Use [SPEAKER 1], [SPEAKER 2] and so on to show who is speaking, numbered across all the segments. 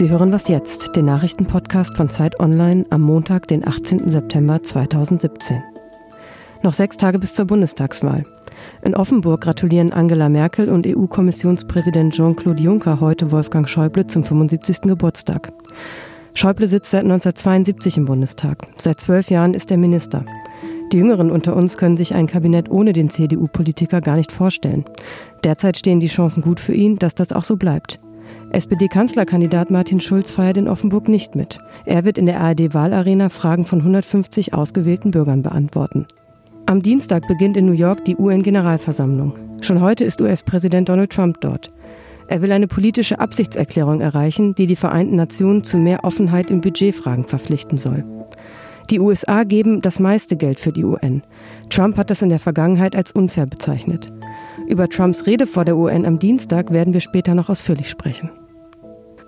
[SPEAKER 1] Sie hören was jetzt, den Nachrichtenpodcast von Zeit Online am Montag, den 18. September 2017. Noch sechs Tage bis zur Bundestagswahl. In Offenburg gratulieren Angela Merkel und EU-Kommissionspräsident Jean-Claude Juncker heute Wolfgang Schäuble zum 75. Geburtstag. Schäuble sitzt seit 1972 im Bundestag. Seit zwölf Jahren ist er Minister. Die Jüngeren unter uns können sich ein Kabinett ohne den CDU-Politiker gar nicht vorstellen. Derzeit stehen die Chancen gut für ihn, dass das auch so bleibt. SPD-Kanzlerkandidat Martin Schulz feiert in Offenburg nicht mit. Er wird in der ARD-Wahlarena Fragen von 150 ausgewählten Bürgern beantworten. Am Dienstag beginnt in New York die UN-Generalversammlung. Schon heute ist US-Präsident Donald Trump dort. Er will eine politische Absichtserklärung erreichen, die die Vereinten Nationen zu mehr Offenheit in Budgetfragen verpflichten soll. Die USA geben das meiste Geld für die UN. Trump hat das in der Vergangenheit als unfair bezeichnet. Über Trumps Rede vor der UN am Dienstag werden wir später noch ausführlich sprechen.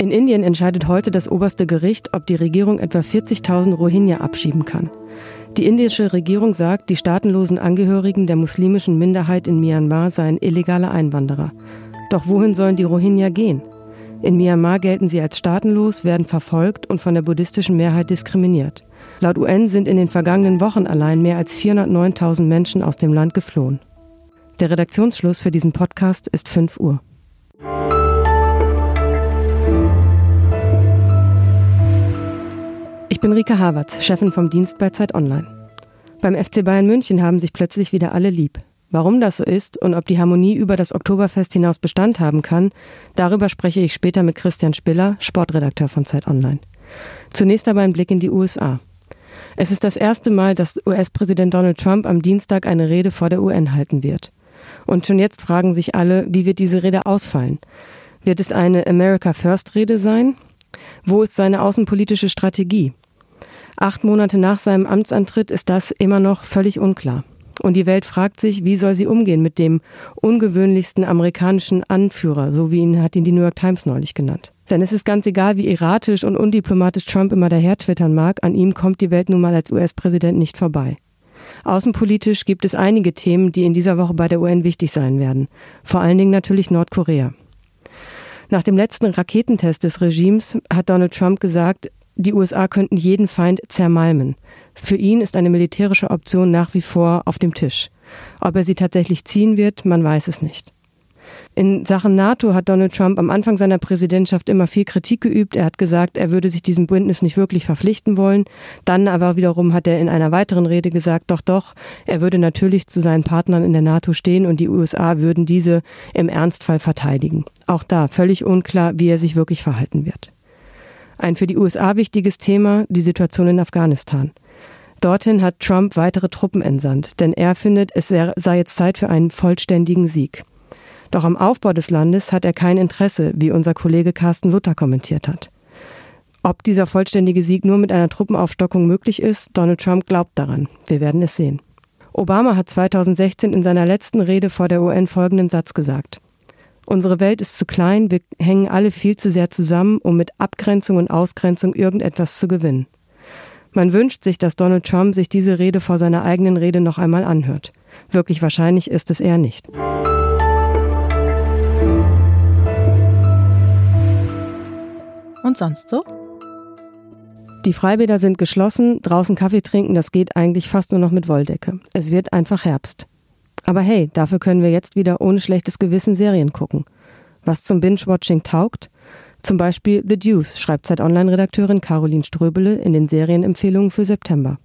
[SPEAKER 1] In Indien entscheidet heute das oberste Gericht, ob die Regierung etwa 40.000 Rohingya abschieben kann. Die indische Regierung sagt, die staatenlosen Angehörigen der muslimischen Minderheit in Myanmar seien illegale Einwanderer. Doch wohin sollen die Rohingya gehen? In Myanmar gelten sie als staatenlos, werden verfolgt und von der buddhistischen Mehrheit diskriminiert. Laut UN sind in den vergangenen Wochen allein mehr als 409.000 Menschen aus dem Land geflohen. Der Redaktionsschluss für diesen Podcast ist 5 Uhr. Bin Rika Havertz, Chefin vom Dienst bei Zeit Online. Beim FC Bayern München haben sich plötzlich wieder alle lieb. Warum das so ist und ob die Harmonie über das Oktoberfest hinaus Bestand haben kann, darüber spreche ich später mit Christian Spiller, Sportredakteur von Zeit Online. Zunächst aber ein Blick in die USA. Es ist das erste Mal, dass US-Präsident Donald Trump am Dienstag eine Rede vor der UN halten wird. Und schon jetzt fragen sich alle, wie wird diese Rede ausfallen? Wird es eine America First Rede sein? Wo ist seine außenpolitische Strategie? Acht Monate nach seinem Amtsantritt ist das immer noch völlig unklar. Und die Welt fragt sich, wie soll sie umgehen mit dem ungewöhnlichsten amerikanischen Anführer, so wie ihn hat ihn die New York Times neulich genannt. Denn es ist ganz egal, wie erratisch und undiplomatisch Trump immer daher twittern mag, an ihm kommt die Welt nun mal als US-Präsident nicht vorbei. Außenpolitisch gibt es einige Themen, die in dieser Woche bei der UN wichtig sein werden. Vor allen Dingen natürlich Nordkorea. Nach dem letzten Raketentest des Regimes hat Donald Trump gesagt, die USA könnten jeden Feind zermalmen. Für ihn ist eine militärische Option nach wie vor auf dem Tisch. Ob er sie tatsächlich ziehen wird, man weiß es nicht. In Sachen NATO hat Donald Trump am Anfang seiner Präsidentschaft immer viel Kritik geübt. Er hat gesagt, er würde sich diesem Bündnis nicht wirklich verpflichten wollen. Dann aber wiederum hat er in einer weiteren Rede gesagt, doch, doch, er würde natürlich zu seinen Partnern in der NATO stehen und die USA würden diese im Ernstfall verteidigen. Auch da völlig unklar, wie er sich wirklich verhalten wird. Ein für die USA wichtiges Thema, die Situation in Afghanistan. Dorthin hat Trump weitere Truppen entsandt, denn er findet, es sei jetzt Zeit für einen vollständigen Sieg. Doch am Aufbau des Landes hat er kein Interesse, wie unser Kollege Carsten Luther kommentiert hat. Ob dieser vollständige Sieg nur mit einer Truppenaufstockung möglich ist, Donald Trump glaubt daran. Wir werden es sehen. Obama hat 2016 in seiner letzten Rede vor der UN folgenden Satz gesagt. Unsere Welt ist zu klein, wir hängen alle viel zu sehr zusammen, um mit Abgrenzung und Ausgrenzung irgendetwas zu gewinnen. Man wünscht sich, dass Donald Trump sich diese Rede vor seiner eigenen Rede noch einmal anhört. Wirklich wahrscheinlich ist es eher nicht.
[SPEAKER 2] Und sonst so?
[SPEAKER 1] Die Freibäder sind geschlossen, draußen Kaffee trinken, das geht eigentlich fast nur noch mit Wolldecke. Es wird einfach Herbst. Aber hey, dafür können wir jetzt wieder ohne schlechtes Gewissen Serien gucken. Was zum Binge-Watching taugt? Zum Beispiel The Deuce, schreibt Zeit-Online-Redakteurin Caroline Ströbele in den Serienempfehlungen für September.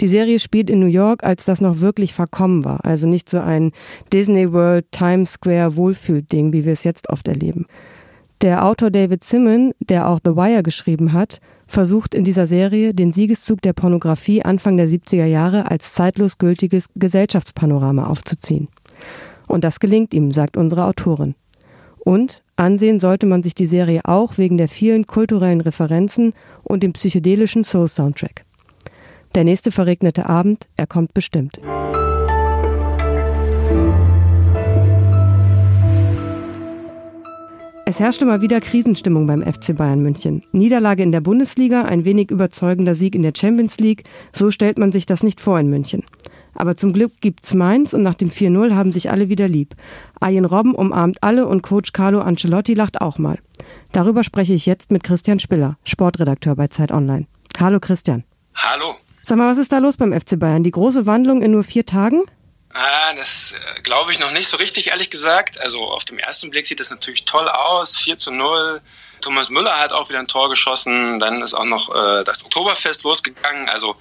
[SPEAKER 1] Die Serie spielt in New York, als das noch wirklich verkommen war, also nicht so ein Disney World Times Square Wohlfühlding, wie wir es jetzt oft erleben. Der Autor David Simon, der auch The Wire geschrieben hat, versucht in dieser Serie den Siegeszug der Pornografie Anfang der 70er Jahre als zeitlos gültiges Gesellschaftspanorama aufzuziehen. Und das gelingt ihm, sagt unsere Autorin. Und ansehen sollte man sich die Serie auch wegen der vielen kulturellen Referenzen und dem psychedelischen Soul-Soundtrack. Der nächste verregnete Abend, er kommt bestimmt. Es herrschte mal wieder Krisenstimmung beim FC Bayern München. Niederlage in der Bundesliga, ein wenig überzeugender Sieg in der Champions League, so stellt man sich das nicht vor in München. Aber zum Glück gibt's Mainz und nach dem 4-0 haben sich alle wieder lieb. Ayen Robben umarmt alle und Coach Carlo Ancelotti lacht auch mal. Darüber spreche ich jetzt mit Christian Spiller, Sportredakteur bei Zeit Online. Hallo Christian.
[SPEAKER 3] Hallo.
[SPEAKER 1] Sag mal, was ist da los beim FC Bayern? Die große Wandlung in nur vier Tagen?
[SPEAKER 3] Ah, das äh, glaube ich noch nicht so richtig, ehrlich gesagt. Also auf dem ersten Blick sieht das natürlich toll aus. 4 zu 0. Thomas Müller hat auch wieder ein Tor geschossen. Dann ist auch noch äh, das Oktoberfest losgegangen. Also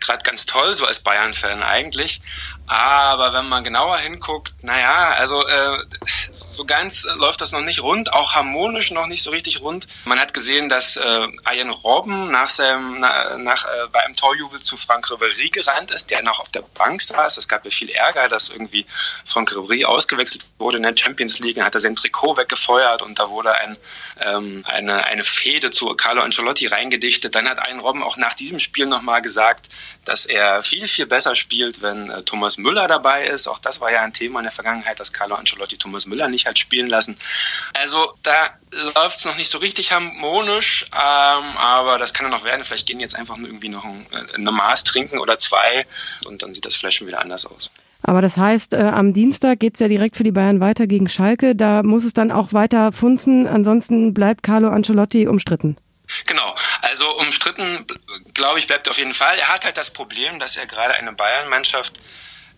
[SPEAKER 3] gerade ganz toll, so als Bayern-Fan eigentlich. Aber wenn man genauer hinguckt, naja, also äh, so ganz läuft das noch nicht rund, auch harmonisch noch nicht so richtig rund. Man hat gesehen, dass äh, Ian Robben nach seinem, na, nach, äh, bei einem Torjubel zu Frank Ribéry gerannt ist, der noch auf der Bank saß. Es gab ja viel Ärger, dass irgendwie Frank Ribéry ausgewechselt wurde in der Champions League. Dann hat er sein Trikot weggefeuert und da wurde ein, ähm, eine, eine Fehde zu Carlo Ancelotti reingedichtet. Dann hat Ian Robben auch nach diesem Spiel nochmal gesagt, dass er viel, viel besser spielt, wenn äh, Thomas Müller dabei ist. Auch das war ja ein Thema in der Vergangenheit, dass Carlo Ancelotti Thomas Müller nicht hat spielen lassen. Also da läuft es noch nicht so richtig harmonisch, ähm, aber das kann ja noch werden. Vielleicht gehen jetzt einfach nur irgendwie noch ein, äh, eine Maß trinken oder zwei und dann sieht das vielleicht schon wieder anders aus.
[SPEAKER 1] Aber das heißt, äh, am Dienstag geht es ja direkt für die Bayern weiter gegen Schalke. Da muss es dann auch weiter funzen. Ansonsten bleibt Carlo Ancelotti umstritten.
[SPEAKER 3] Genau, also umstritten, glaube ich, bleibt auf jeden Fall. Er hat halt das Problem, dass er gerade eine Bayern-Mannschaft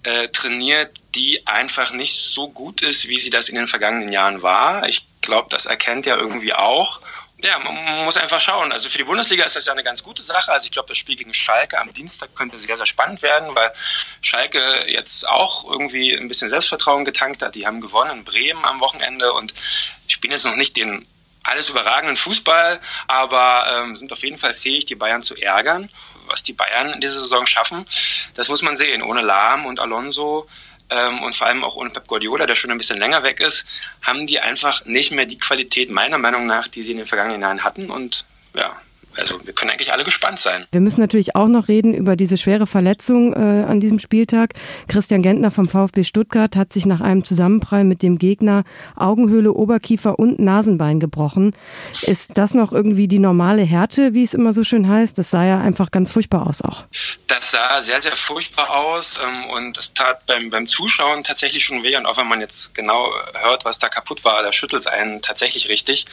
[SPEAKER 3] äh, trainiert, die einfach nicht so gut ist, wie sie das in den vergangenen Jahren war. Ich glaube, das erkennt er irgendwie auch. Ja, man muss einfach schauen. Also für die Bundesliga ist das ja eine ganz gute Sache. Also ich glaube, das Spiel gegen Schalke am Dienstag könnte sehr, sehr spannend werden, weil Schalke jetzt auch irgendwie ein bisschen Selbstvertrauen getankt hat. Die haben gewonnen in Bremen am Wochenende und spielen jetzt noch nicht den alles überragenden Fußball, aber ähm, sind auf jeden Fall fähig, die Bayern zu ärgern was die Bayern in dieser Saison schaffen, das muss man sehen. Ohne Lahm und Alonso ähm, und vor allem auch ohne Pep Guardiola, der schon ein bisschen länger weg ist, haben die einfach nicht mehr die Qualität meiner Meinung nach, die sie in den vergangenen Jahren hatten. Und ja, also wir können eigentlich alle gespannt sein.
[SPEAKER 1] Wir müssen natürlich auch noch reden über diese schwere Verletzung äh, an diesem Spieltag. Christian Gentner vom VfB Stuttgart hat sich nach einem Zusammenprall mit dem Gegner Augenhöhle, Oberkiefer und Nasenbein gebrochen. Ist das noch irgendwie die normale Härte, wie es immer so schön heißt? Das sah ja einfach ganz furchtbar aus auch.
[SPEAKER 3] Das sah sehr, sehr furchtbar aus ähm, und es tat beim, beim Zuschauen tatsächlich schon weh. Und auch wenn man jetzt genau hört, was da kaputt war, da schüttelt es einen tatsächlich richtig.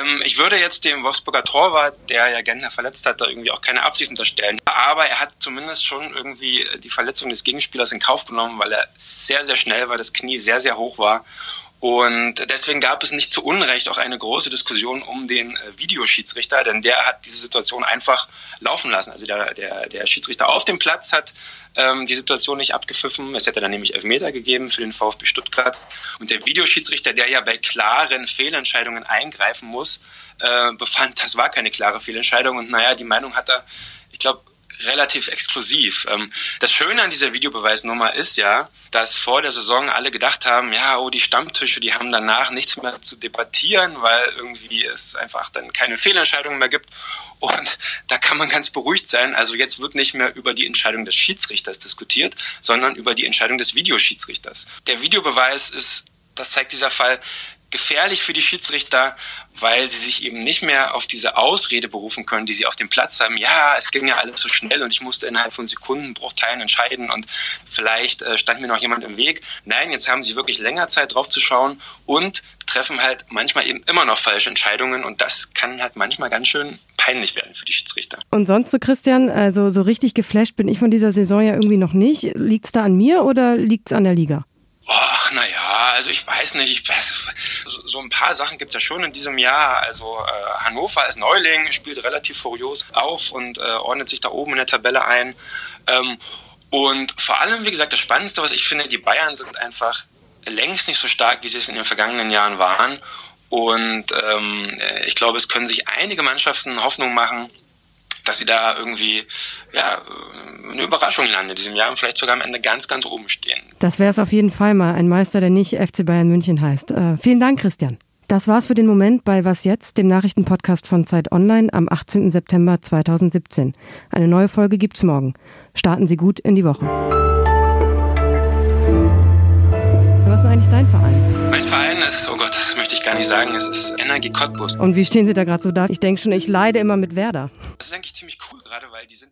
[SPEAKER 3] Ähm, ich würde jetzt dem Wolfsburger Torwart, der ja Gentner verletzt hat, da irgendwie auch keine Absicht unterstellen. Aber er hat zumindest schon irgendwie die Verletzung des Gegenspielers in Kauf genommen, weil er sehr, sehr schnell war, das Knie sehr, sehr hoch war. Und deswegen gab es nicht zu Unrecht auch eine große Diskussion um den äh, Videoschiedsrichter, denn der hat diese Situation einfach laufen lassen. Also der, der, der Schiedsrichter auf dem Platz hat ähm, die Situation nicht abgepfiffen. Es hätte dann nämlich Elfmeter gegeben für den VfB Stuttgart. Und der Videoschiedsrichter, der ja bei klaren Fehlentscheidungen eingreifen muss, äh, befand, das war keine klare Fehlentscheidung. Und naja, die Meinung hat er, ich glaube, relativ exklusiv. Ähm, das Schöne an dieser Videobeweisnummer ist ja, dass vor der Saison alle gedacht haben, ja, oh, die Stammtische, die haben danach nichts mehr zu debattieren, weil irgendwie es einfach dann keine Fehlentscheidungen mehr gibt. Und da kann man ganz beruhigt sein. Also jetzt wird nicht mehr über die Entscheidung des Schiedsrichters diskutiert, sondern über die Entscheidung des Videoschiedsrichters. Der Videobeweis ist, das zeigt dieser Fall, gefährlich für die Schiedsrichter, weil sie sich eben nicht mehr auf diese Ausrede berufen können, die sie auf dem Platz haben. Ja, es ging ja alles so schnell und ich musste innerhalb von Sekundenbruchteilen entscheiden und vielleicht äh, stand mir noch jemand im Weg. Nein, jetzt haben sie wirklich länger Zeit drauf zu schauen und treffen halt manchmal eben immer noch falsche Entscheidungen und das kann halt manchmal ganz schön peinlich werden für die Schiedsrichter.
[SPEAKER 1] Und sonst so, Christian, also so richtig geflasht bin ich von dieser Saison ja irgendwie noch nicht. Liegt es da an mir oder liegt es an der Liga?
[SPEAKER 3] Also ich weiß nicht, ich weiß, so ein paar Sachen gibt es ja schon in diesem Jahr. Also äh, Hannover als Neuling spielt relativ furios auf und äh, ordnet sich da oben in der Tabelle ein. Ähm, und vor allem, wie gesagt, das Spannendste, was ich finde, die Bayern sind einfach längst nicht so stark, wie sie es in den vergangenen Jahren waren. Und ähm, ich glaube, es können sich einige Mannschaften Hoffnung machen, dass sie da irgendwie ja, eine Überraschung landen in diesem Jahr und vielleicht sogar am Ende ganz, ganz oben stehen.
[SPEAKER 1] Das wäre es auf jeden Fall mal, ein Meister, der nicht FC Bayern München heißt. Äh, vielen Dank, Christian. Das war's für den Moment bei Was jetzt, dem Nachrichtenpodcast von Zeit Online am 18. September 2017. Eine neue Folge gibt's morgen. Starten Sie gut in die Woche. Ist eigentlich dein Verein?
[SPEAKER 3] Mein Verein ist, oh Gott, das möchte ich gar nicht sagen, es ist Energie Cottbus.
[SPEAKER 1] Und wie stehen Sie da gerade so da? Ich denke schon, ich leide immer mit Werder.
[SPEAKER 3] Das ist eigentlich ziemlich cool gerade, weil die sind.